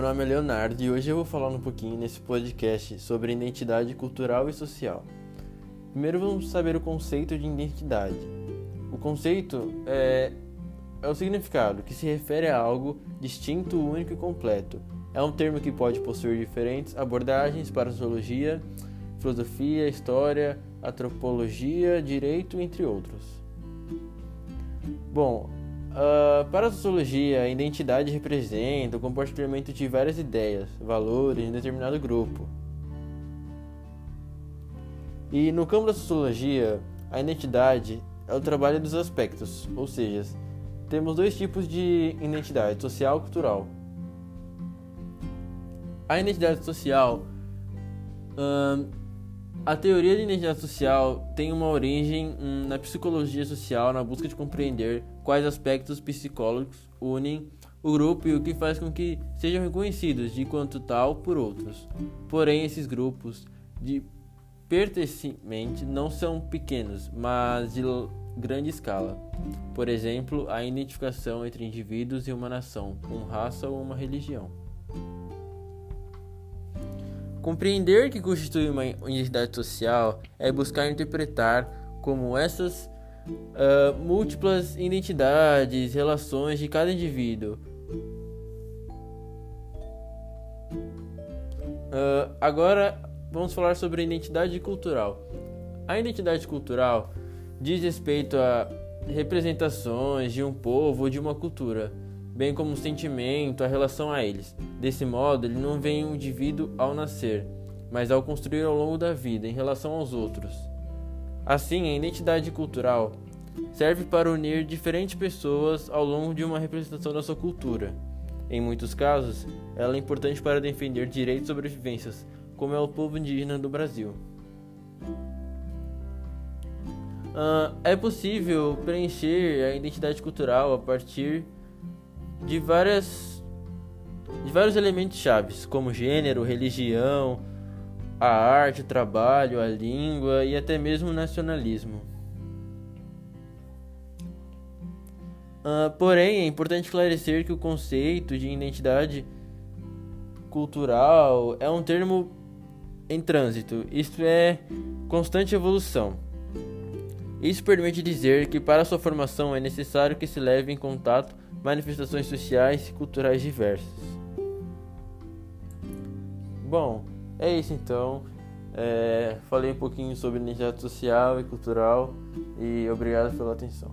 nome é Leonardo e hoje eu vou falar um pouquinho nesse podcast sobre identidade cultural e social. Primeiro vamos saber o conceito de identidade. O conceito é, é o significado, que se refere a algo distinto, único e completo. É um termo que pode possuir diferentes abordagens para sociologia, filosofia, história, antropologia, direito, entre outros. Bom, Uh, para a sociologia, a identidade representa o compartilhamento de várias ideias, valores em determinado grupo. E no campo da sociologia, a identidade é o trabalho dos aspectos, ou seja, temos dois tipos de identidade, social e cultural. A identidade social uh, a teoria de identidade social tem uma origem hum, na psicologia social, na busca de compreender quais aspectos psicólogos unem o grupo e o que faz com que sejam reconhecidos de quanto tal por outros. Porém, esses grupos de pertencimento não são pequenos, mas de grande escala. Por exemplo, a identificação entre indivíduos e uma nação, uma raça ou uma religião. Compreender que constitui uma identidade social é buscar interpretar como essas uh, múltiplas identidades, relações de cada indivíduo. Uh, agora vamos falar sobre identidade cultural. A identidade cultural diz respeito a representações de um povo ou de uma cultura bem como o sentimento, a relação a eles. Desse modo, ele não vem um indivíduo ao nascer, mas ao construir ao longo da vida em relação aos outros. Assim, a identidade cultural serve para unir diferentes pessoas ao longo de uma representação da sua cultura. Em muitos casos, ela é importante para defender direitos e sobrevivências, como é o povo indígena do Brasil. Uh, é possível preencher a identidade cultural a partir de várias de vários elementos chaves, como gênero, religião, a arte, o trabalho, a língua e até mesmo o nacionalismo. Uh, porém, é importante esclarecer que o conceito de identidade cultural é um termo em trânsito, isto é, constante evolução. Isso permite dizer que para sua formação é necessário que se leve em contato manifestações sociais e culturais diversas. Bom, é isso então. É, falei um pouquinho sobre identidade social e cultural e obrigado pela atenção.